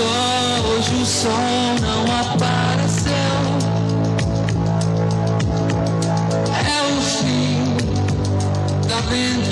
hoje o sol não apareceu. É o fim da aventura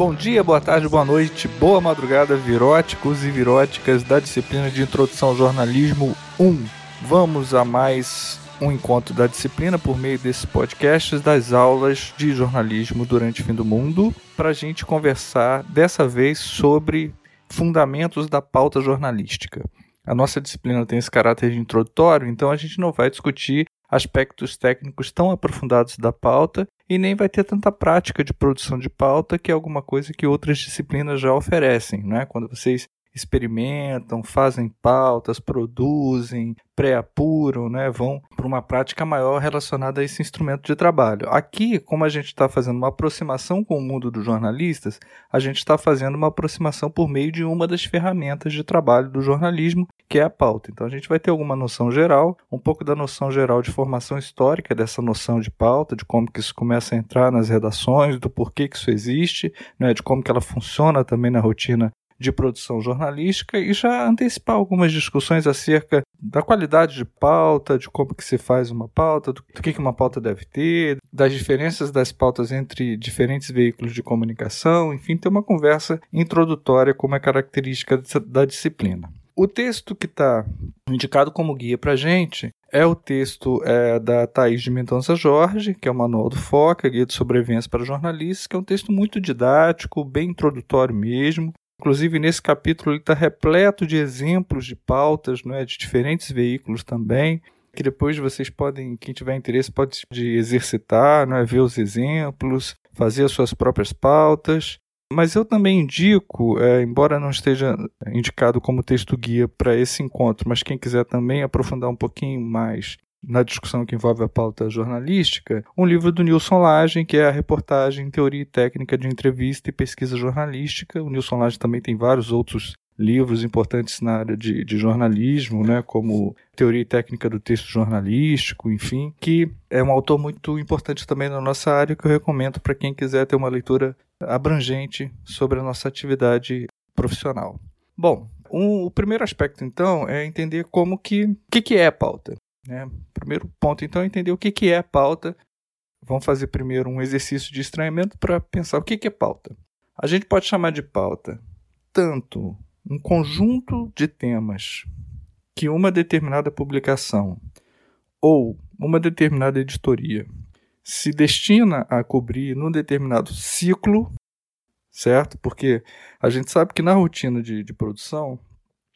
Bom dia, boa tarde, boa noite, boa madrugada, viróticos e viróticas da disciplina de Introdução ao Jornalismo 1. Vamos a mais um encontro da disciplina por meio desses podcasts das aulas de jornalismo durante o fim do mundo, para a gente conversar dessa vez sobre fundamentos da pauta jornalística. A nossa disciplina tem esse caráter de introdutório, então a gente não vai discutir aspectos técnicos tão aprofundados da pauta e nem vai ter tanta prática de produção de pauta, que é alguma coisa que outras disciplinas já oferecem, né? Quando vocês experimentam, fazem pautas, produzem, pré-apuram, né? vão para uma prática maior relacionada a esse instrumento de trabalho. Aqui, como a gente está fazendo uma aproximação com o mundo dos jornalistas, a gente está fazendo uma aproximação por meio de uma das ferramentas de trabalho do jornalismo, que é a pauta. Então a gente vai ter alguma noção geral, um pouco da noção geral de formação histórica dessa noção de pauta, de como que isso começa a entrar nas redações, do porquê que isso existe, né, de como que ela funciona também na rotina de produção jornalística e já antecipar algumas discussões acerca da qualidade de pauta, de como que se faz uma pauta, do, que, que uma pauta deve ter, das diferenças das pautas entre diferentes veículos de comunicação, enfim, ter uma conversa introdutória como é característica da disciplina. O texto que está indicado como guia para a gente é o texto é, da Thaís de Mendonça Jorge, que é o Manual do FOCA, Guia de Sobrevivência para Jornalistas, que é um texto muito didático, bem introdutório mesmo. Inclusive, nesse capítulo, ele está repleto de exemplos de pautas não é, de diferentes veículos também, que depois vocês podem, quem tiver interesse, pode de exercitar, não é, ver os exemplos, fazer as suas próprias pautas. Mas eu também indico, é, embora não esteja indicado como texto guia para esse encontro, mas quem quiser também aprofundar um pouquinho mais na discussão que envolve a pauta jornalística, um livro do Nilson Lage, que é a reportagem Teoria e Técnica de Entrevista e Pesquisa Jornalística. O Nilson Lage também tem vários outros livros importantes na área de, de jornalismo, né, como Teoria e Técnica do Texto Jornalístico, enfim, que é um autor muito importante também na nossa área que eu recomendo para quem quiser ter uma leitura abrangente sobre a nossa atividade profissional. Bom, um- o primeiro aspecto então é entender como que o que, que é pauta. Né? Primeiro ponto então é entender o que, que é pauta. Vamos fazer primeiro um exercício de estranhamento para pensar o que, que é pauta. A gente pode chamar de pauta tanto um conjunto de temas que uma determinada publicação ou uma determinada editoria se destina a cobrir num determinado ciclo, certo? Porque a gente sabe que na rotina de, de produção,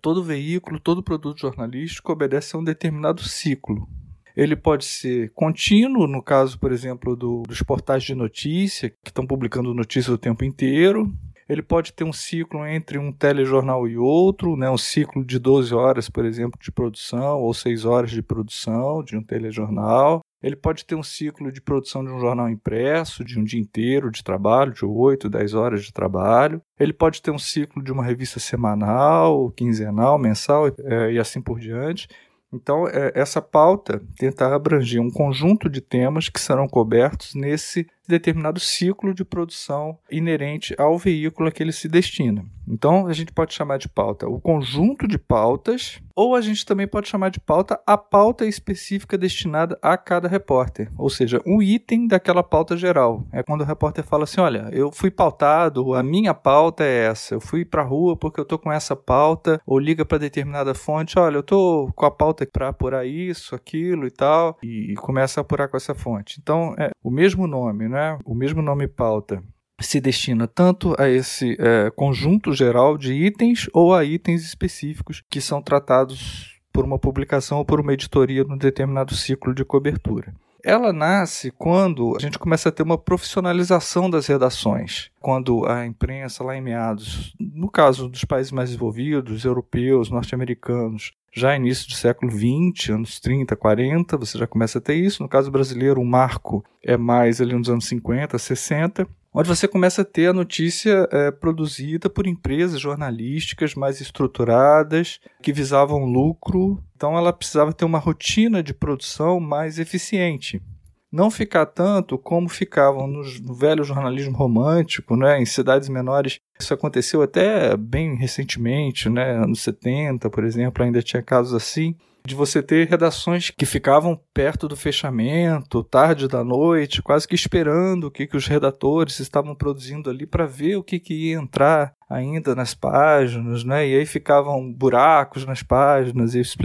todo veículo, todo produto jornalístico obedece a um determinado ciclo. Ele pode ser contínuo, no caso, por exemplo, do- dos portais de notícia, que estão publicando notícias o tempo inteiro. Ele pode ter um ciclo entre um telejornal e outro, né? um ciclo de 12 horas, por exemplo, de produção, ou 6 horas de produção de um telejornal. Ele pode ter um ciclo de produção de um jornal impresso, de um dia inteiro de trabalho, de 8, 10 horas de trabalho. Ele pode ter um ciclo de uma revista semanal, quinzenal, mensal eh, e assim por diante. Então, eh, essa pauta tenta abranger um conjunto de temas que serão cobertos nesse determinado ciclo de produção inerente ao veículo a que ele se destina. Então, a gente pode chamar de pauta o conjunto de pautas, ou a gente também pode chamar de pauta a pauta específica destinada a cada repórter, ou seja, um item daquela pauta geral. É quando o repórter fala assim: olha, eu fui pautado, a minha pauta é essa, eu fui para a rua porque eu tô com essa pauta, ou liga para determinada fonte: olha, eu tô com a pauta para apurar isso, aquilo e tal, e começa a apurar com essa fonte. Então, é o mesmo nome, né? O mesmo nome pauta se destina tanto a esse é, conjunto geral de itens ou a itens específicos que são tratados por uma publicação ou por uma editoria num determinado ciclo de cobertura. Ela nasce quando a gente começa a ter uma profissionalização das redações. Quando a imprensa, lá em meados, no caso dos países mais desenvolvidos, europeus, norte-americanos, já início do século XX, anos 30, 40, você já começa a ter isso. No caso brasileiro, o marco é mais ali nos anos 50, 60 onde você começa a ter a notícia é, produzida por empresas jornalísticas mais estruturadas, que visavam lucro. Então ela precisava ter uma rotina de produção mais eficiente. Não ficar tanto como ficavam no, no velho jornalismo romântico, né, em cidades menores. Isso aconteceu até bem recentemente, né, anos 70, por exemplo, ainda tinha casos assim de você ter redações que ficavam perto do fechamento, tarde da noite, quase que esperando o que, que os redatores estavam produzindo ali para ver o que, que ia entrar ainda nas páginas, né? E aí ficavam buracos nas páginas, e eles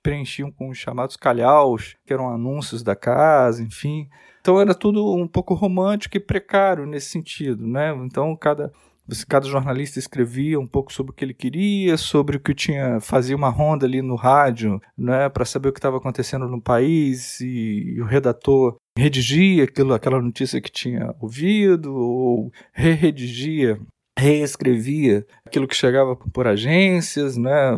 preenchiam com os chamados calhaus, que eram anúncios da casa, enfim. Então era tudo um pouco romântico e precário nesse sentido, né? Então cada cada jornalista escrevia um pouco sobre o que ele queria, sobre o que tinha, fazia uma ronda ali no rádio, né, para saber o que estava acontecendo no país e, e, o redator redigia aquilo, aquela notícia que tinha ouvido ou re-redigia, reescrevia aquilo que chegava por agências, né,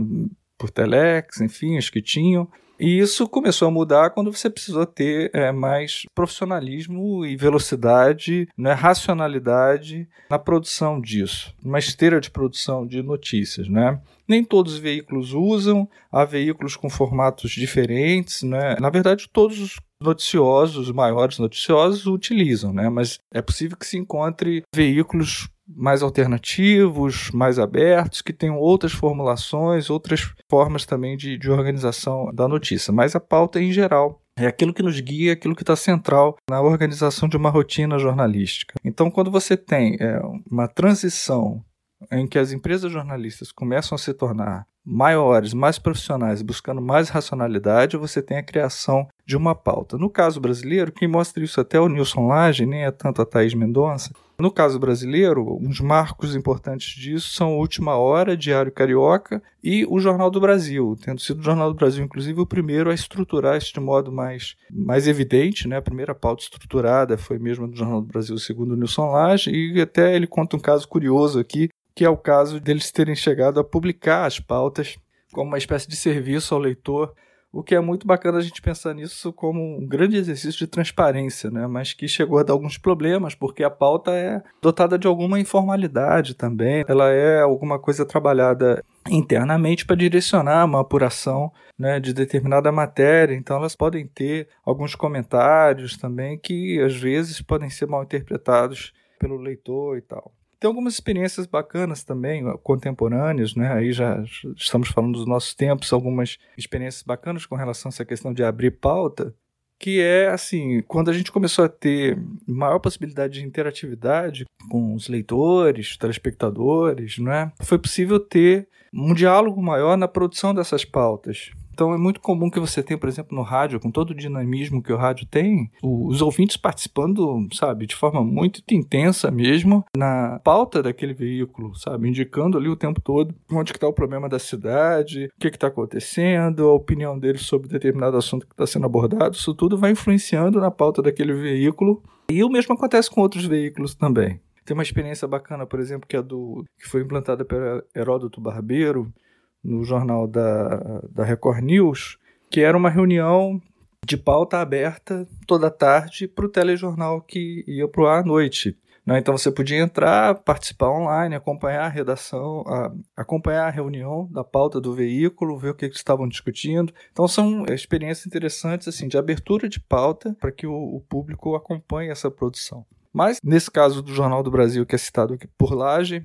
por telex, enfim, os que tinham. E isso começou a mudar quando você precisou ter é, mais profissionalismo e velocidade, né, racionalidade na produção disso, uma esteira de produção de notícias. Né? Nem todos os veículos usam, há veículos com formatos diferentes. Né? Na verdade, todos os noticiosos, os maiores noticiosos, utilizam, né? mas é possível que se encontre veículos mais alternativos, mais abertos, que tenham outras formulações, outras formas também de, de organização da notícia. Mas a pauta em geral é aquilo que nos guia, aquilo que está central na organização de uma rotina jornalística. Então, quando você tem é, uma transição em que as empresas jornalistas começam a se tornar maiores, mais profissionais, buscando mais racionalidade, você tem a criação de uma pauta. No caso brasileiro, quem mostra isso até o Nilson Lage, nem é tanto a Thaís Mendonça. No caso brasileiro, uns marcos importantes disso são Última Hora, Diário Carioca e o Jornal do Brasil, tendo sido o Jornal do Brasil, inclusive, o primeiro a estruturar isso de modo mais, mais evidente. Né? A primeira pauta estruturada foi mesmo do Jornal do Brasil, segundo o Nilson Lage, e até ele conta um caso curioso aqui, que é o caso deles terem chegado a publicar as pautas como uma espécie de serviço ao leitor, o que é muito bacana a gente pensar nisso como um grande exercício de transparência, né? mas que chegou a dar alguns problemas, porque a pauta é dotada de alguma informalidade também, ela é alguma coisa trabalhada internamente para direcionar uma apuração né, de determinada matéria, então elas podem ter alguns comentários também que às vezes podem ser mal interpretados pelo leitor e tal. Tem algumas experiências bacanas também, contemporâneas, né? Aí já estamos falando dos nossos tempos, algumas experiências bacanas com relação a essa questão de abrir pauta, que é assim, quando a gente começou a ter maior possibilidade de interatividade com os leitores, telespectadores, né? Foi possível ter um diálogo maior na produção dessas pautas. Então é muito comum que você tenha, por exemplo, no rádio, com todo o dinamismo que o rádio tem, os ouvintes participando, sabe, de forma muito intensa mesmo na pauta daquele veículo, sabe, indicando ali o tempo todo onde está o problema da cidade, o que está acontecendo, a opinião deles sobre determinado assunto que está sendo abordado, isso tudo vai influenciando na pauta daquele veículo. E o mesmo acontece com outros veículos também. Tem uma experiência bacana, por exemplo, que é do que foi implantada pelo Heródoto Barbeiro, no jornal da, da Record News, que era uma reunião de pauta aberta toda tarde para o telejornal que ia para o ar à noite. Né? Então você podia entrar, participar online, acompanhar a redação, a, acompanhar a reunião da pauta do veículo, ver o que, que estavam discutindo. Então são experiências interessantes assim de abertura de pauta para que o, o público acompanhe essa produção. Mas nesse caso do Jornal do Brasil, que é citado aqui por Laje,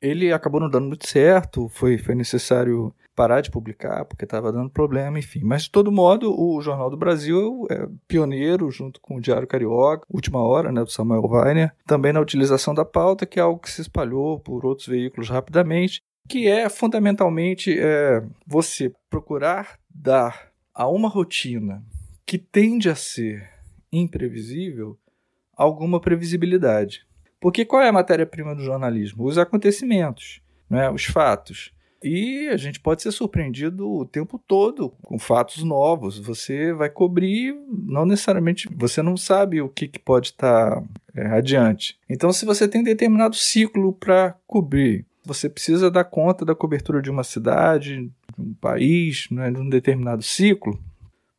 ele acabou não dando muito certo, foi, foi necessário parar de publicar porque estava dando problema, enfim. Mas de todo modo, o Jornal do Brasil é pioneiro, junto com o Diário Carioca, Última Hora, né, do Samuel Weiner, também na utilização da pauta, que é algo que se espalhou por outros veículos rapidamente, que é fundamentalmente é, você procurar dar a uma rotina que tende a ser imprevisível alguma previsibilidade. Porque qual é a matéria-prima do jornalismo? Os acontecimentos, né? os fatos. E a gente pode ser surpreendido o tempo todo com fatos novos. Você vai cobrir, não necessariamente, você não sabe o que, que pode estar é, adiante. Então, se você tem determinado ciclo para cobrir, você precisa dar conta da cobertura de uma cidade, de um país, né, de um determinado ciclo,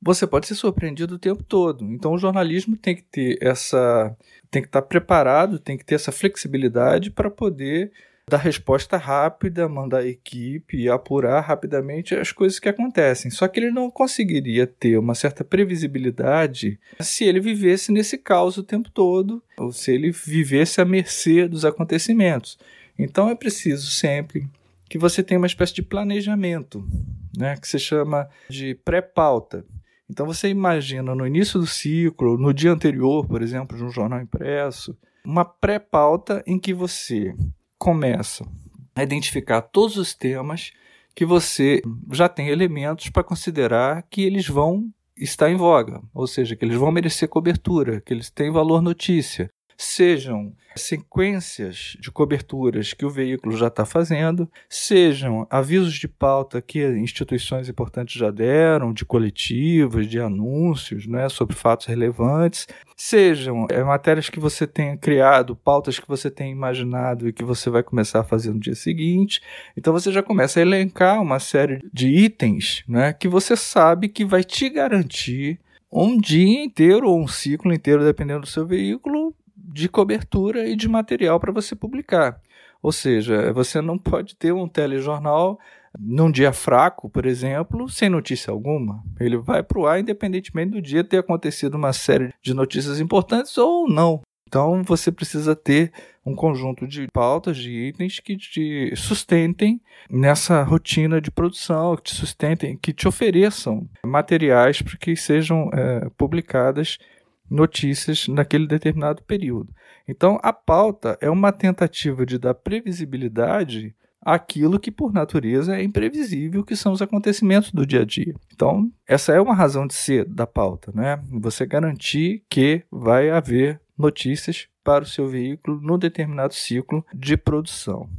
você pode ser surpreendido o tempo todo. Então o jornalismo tem que ter essa tem que estar preparado, tem que ter essa flexibilidade para poder dar resposta rápida, mandar equipe e apurar rapidamente as coisas que acontecem. Só que ele não conseguiria ter uma certa previsibilidade se ele vivesse nesse caos o tempo todo, ou se ele vivesse à mercê dos acontecimentos. Então é preciso sempre que você tenha uma espécie de planejamento, né, que se chama de pré-pauta. Então você imagina no início do ciclo, no dia anterior, por exemplo, de um jornal impresso, uma pré-pauta em que você começa a identificar todos os temas que você já tem elementos para considerar que eles vão estar em voga, ou seja, que eles vão merecer cobertura, que eles têm valor notícia, sejam sequências de coberturas que o veículo já está fazendo, sejam avisos de pauta que instituições importantes já deram, de coletivas, de anúncios né, sobre fatos relevantes, sejam é, matérias que você tenha criado, pautas que você tenha imaginado e que você vai começar a fazer no dia seguinte. Então você já começa a elencar uma série de itens né, que você sabe que vai te garantir um dia inteiro ou um ciclo inteiro, dependendo do seu veículo, de cobertura e de material para você publicar. Ou seja, você não pode ter um telejornal num dia fraco, por exemplo, sem notícia alguma. Ele vai para o ar independentemente do dia ter acontecido uma série de notícias importantes ou não. Então você precisa ter um conjunto de pautas, de itens que te sustentem nessa rotina de produção, que te sustentem, que te ofereçam materiais para que sejam é, publicadas notícias naquele determinado período. Então, a pauta é uma tentativa de dar previsibilidade àquilo que, por natureza, é imprevisível, que são os acontecimentos do dia a dia. Então, essa é uma razão de ser da pauta, né? Você garantir que vai haver notícias para o seu veículo no determinado ciclo de produção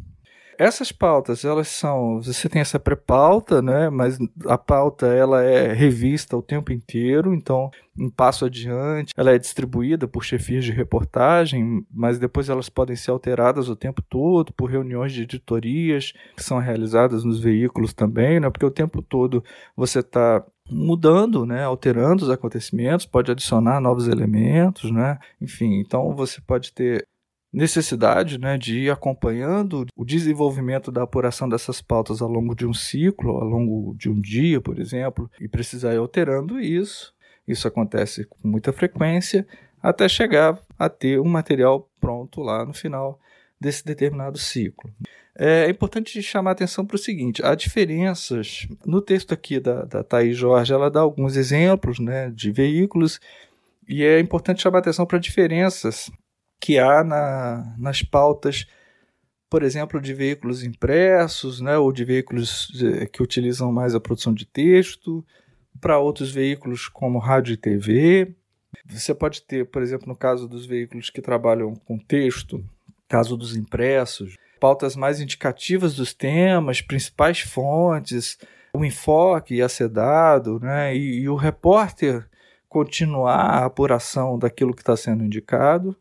essas pautas, elas são, você tem essa pré-pauta, né, mas a pauta ela é revista o tempo inteiro, então um passo adiante, ela é distribuída por chefias de reportagem, mas depois elas podem ser alteradas o tempo todo por reuniões de editorias que são realizadas nos veículos também, né, porque o tempo todo você está mudando, né, alterando os acontecimentos, pode adicionar novos elementos, né, enfim, então você pode ter necessidade né, de ir acompanhando o desenvolvimento da apuração dessas pautas ao longo de um ciclo, ao longo de um dia, por exemplo, e precisar ir alterando isso. Isso acontece com muita frequência, até chegar a ter um material pronto lá no final desse determinado ciclo. É importante chamar atenção para o seguinte: há diferenças. No texto aqui da, da Thaís Jorge, ela dá alguns exemplos né, de veículos, e é importante chamar atenção para diferenças que há na, nas pautas, por exemplo, de veículos impressos, né, ou de veículos eh, que utilizam mais a produção de texto, para outros veículos como rádio e TV. Você pode ter, por exemplo, no caso dos veículos que trabalham com texto, caso dos impressos, pautas mais indicativas dos temas, principais fontes, o enfoque a ser dado, né, e, e o repórter continuar a apuração daquilo que está sendo indicado.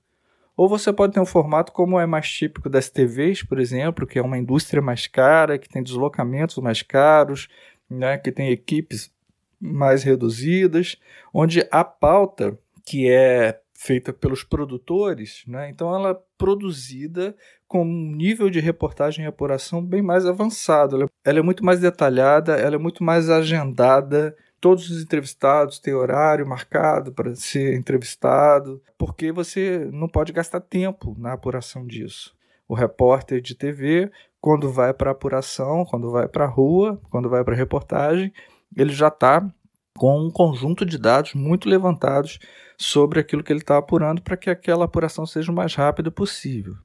Ou você pode ter um formato como é mais típico das TVs, por exemplo, que é uma indústria mais cara, que tem deslocamentos mais caros, né, que tem equipes mais reduzidas, onde a pauta que é feita pelos produtores, né, então ela é produzida com um nível de reportagem e apuração bem mais avançado. Ela, é muito mais detalhada, ela é muito mais agendada Todos os entrevistados têm horário marcado para ser entrevistado, porque você não pode gastar tempo na apuração disso. O repórter de TV, quando vai para apuração, quando vai para a rua, quando vai para a reportagem, ele já está com um conjunto de dados muito levantados sobre aquilo que ele está apurando para que aquela apuração seja o mais rápida possível.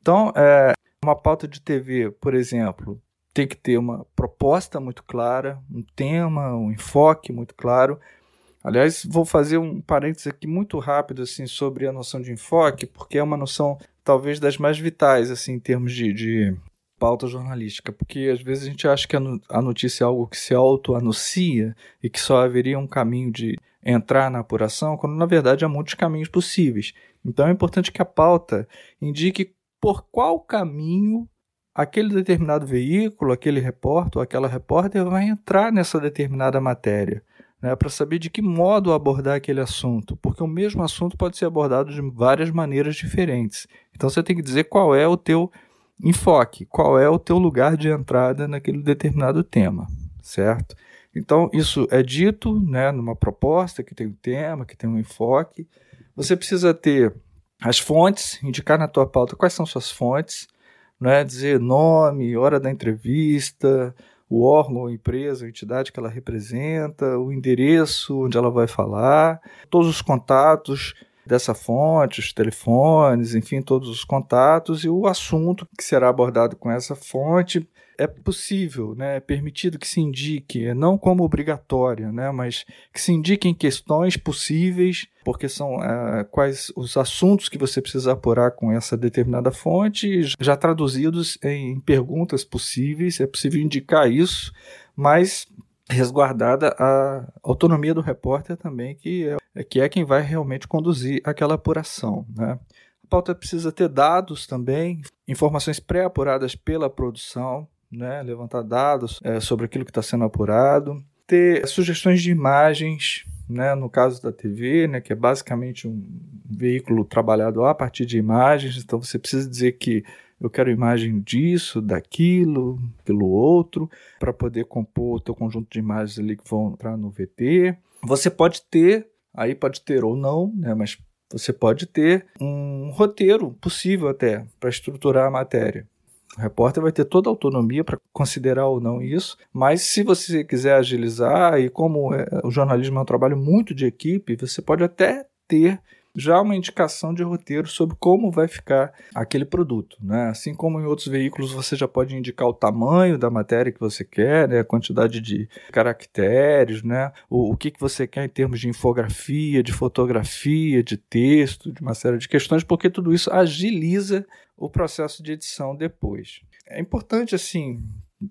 Então, é, uma pauta de TV, por exemplo, tem que ter uma proposta muito clara, um tema, um enfoque muito claro. Aliás, vou fazer um parênteses aqui muito rápido assim sobre a noção de enfoque, porque é uma noção talvez das mais vitais assim em termos de, de pauta jornalística, porque às vezes a gente acha que a notícia é algo que se auto-anuncia e que só haveria um caminho de entrar na apuração, quando na verdade há muitos caminhos possíveis. Então é importante que a pauta indique por qual caminho aquele determinado veículo, aquele repórter ou aquela repórter vai entrar nessa determinada matéria. Né, para saber de que modo abordar aquele assunto, porque o mesmo assunto pode ser abordado de várias maneiras diferentes. Então você tem que dizer qual é o teu enfoque, qual é o teu lugar de entrada naquele determinado tema, certo? Então isso é dito, né, numa proposta que tem um tema, que tem um enfoque. Você precisa ter as fontes, indicar na tua pauta quais são suas fontes, né, dizer nome, hora da entrevista, o órgão, empresa, a entidade que ela representa, o endereço onde ela vai falar, todos os contatos dessa fonte, os telefones, enfim, todos os contatos e o assunto que será abordado com essa fonte. É possível, né, é permitido que se indique, não como obrigatório, né, mas que se indiquem questões possíveis, porque são é, quais os assuntos que você precisa apurar com essa determinada fonte, já traduzidos em perguntas possíveis, é possível indicar isso, mas resguardada a autonomia do repórter também, que é, que é quem vai realmente conduzir aquela apuração. Né? A pauta precisa ter dados também, informações pré-apuradas pela produção, né? levantar dados é, sobre aquilo que está sendo apurado, ter sugestões de imagens, né? no caso da TV, né? que é basicamente um veículo trabalhado a partir de imagens, então você precisa dizer que eu quero imagem disso, daquilo, pelo outro, para poder compor o teu conjunto de imagens ali que vão entrar no VT. Você pode ter, aí pode ter ou não, né, mas você pode ter um roteiro possível até para estruturar a matéria. O repórter vai ter toda a autonomia para considerar ou não isso, mas se você quiser agilizar, e como é, o jornalismo é um trabalho muito de equipe, você pode até ter já uma indicação de roteiro sobre como vai ficar aquele produto. Né? Assim como em outros veículos você já pode indicar o tamanho da matéria que você quer, né? a quantidade de caracteres, né? o, o que, que você quer em termos de infografia, de fotografia, de texto, de uma série de questões, porque tudo isso agiliza o processo de edição depois. É importante, assim,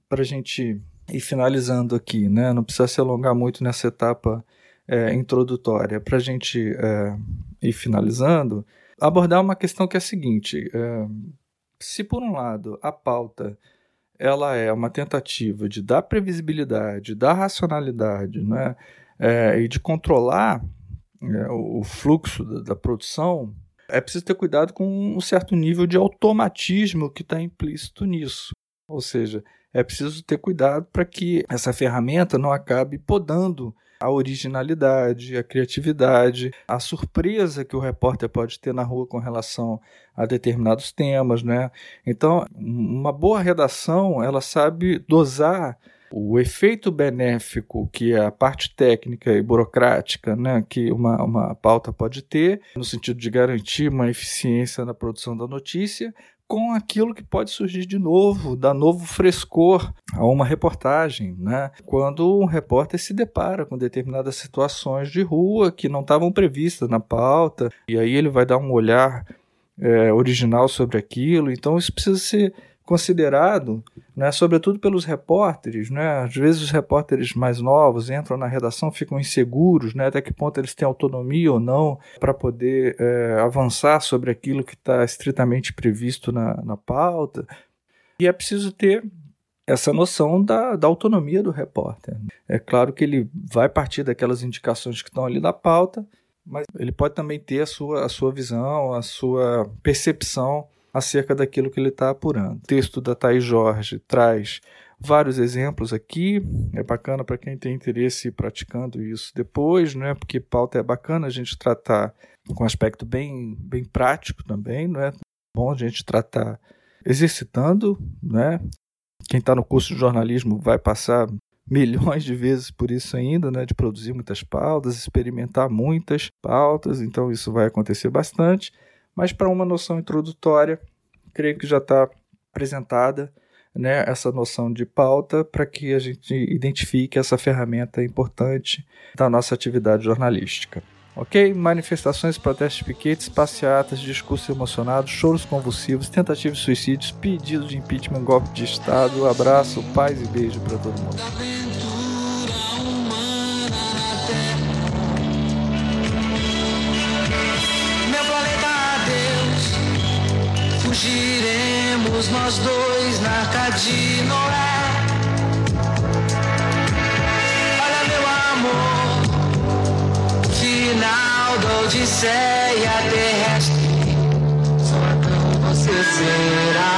para a gente ir finalizando aqui, né? não precisa se alongar muito nessa etapa é, introdutória, para a gente é, ir finalizando, abordar uma questão que é a seguinte: é, se por um lado a pauta ela é uma tentativa de dar previsibilidade, dar racionalidade, né, é, e de controlar é, o fluxo da, da, produção, é preciso ter cuidado com um certo nível de automatismo que está implícito nisso. Ou seja, é preciso ter cuidado para que essa ferramenta não acabe podando a originalidade, a criatividade, a surpresa que o repórter pode ter na rua com relação a determinados temas, né? Então, uma boa redação, ela sabe dosar o efeito benéfico que a parte técnica e burocrática né, que uma, uma pauta pode ter, no sentido de garantir uma eficiência na produção da notícia, com aquilo que pode surgir de novo, dar novo frescor a uma reportagem, né? Quando um repórter se depara com determinadas situações de rua que não estavam previstas na pauta, e aí ele vai dar um olhar é, original sobre aquilo, então isso precisa ser considerado, né, sobretudo pelos repórteres, né? Às vezes os repórteres mais novos entram na redação, ficam inseguros, né? Até que ponto eles têm autonomia ou não para poder é, avançar sobre aquilo que está estritamente previsto na, na pauta. E é preciso ter essa noção da, da autonomia do repórter. É claro que ele vai partir daquelas indicações que estão ali na pauta, mas ele pode também ter a sua, a sua visão, a sua percepção acerca daquilo que ele está apurando. O texto da Thais Jorge traz vários exemplos aqui, é bacana para quem tem interesse praticando isso depois, né? Porque pauta é bacana a gente tratar com um aspecto bem, bem prático também, não é? Bom a gente tratar exercitando, né? Quem está no curso de jornalismo vai passar milhões de vezes por isso ainda, né? De produzir muitas pautas, experimentar muitas pautas, então isso vai acontecer bastante. Mas para uma noção introdutória, creio que já está apresentada né, essa noção de pauta para que a gente identifique essa ferramenta importante da nossa atividade jornalística. ok? Manifestações, protestos, piquetes, passeatas, discursos emocionados, choros convulsivos, tentativas de suicídios, pedidos de impeachment, golpe de Estado. Abraço, paz e beijo para todo mundo. Nós dois na Arca de Noé. Olha meu amor, final da Odisseia terrestre. Só então você será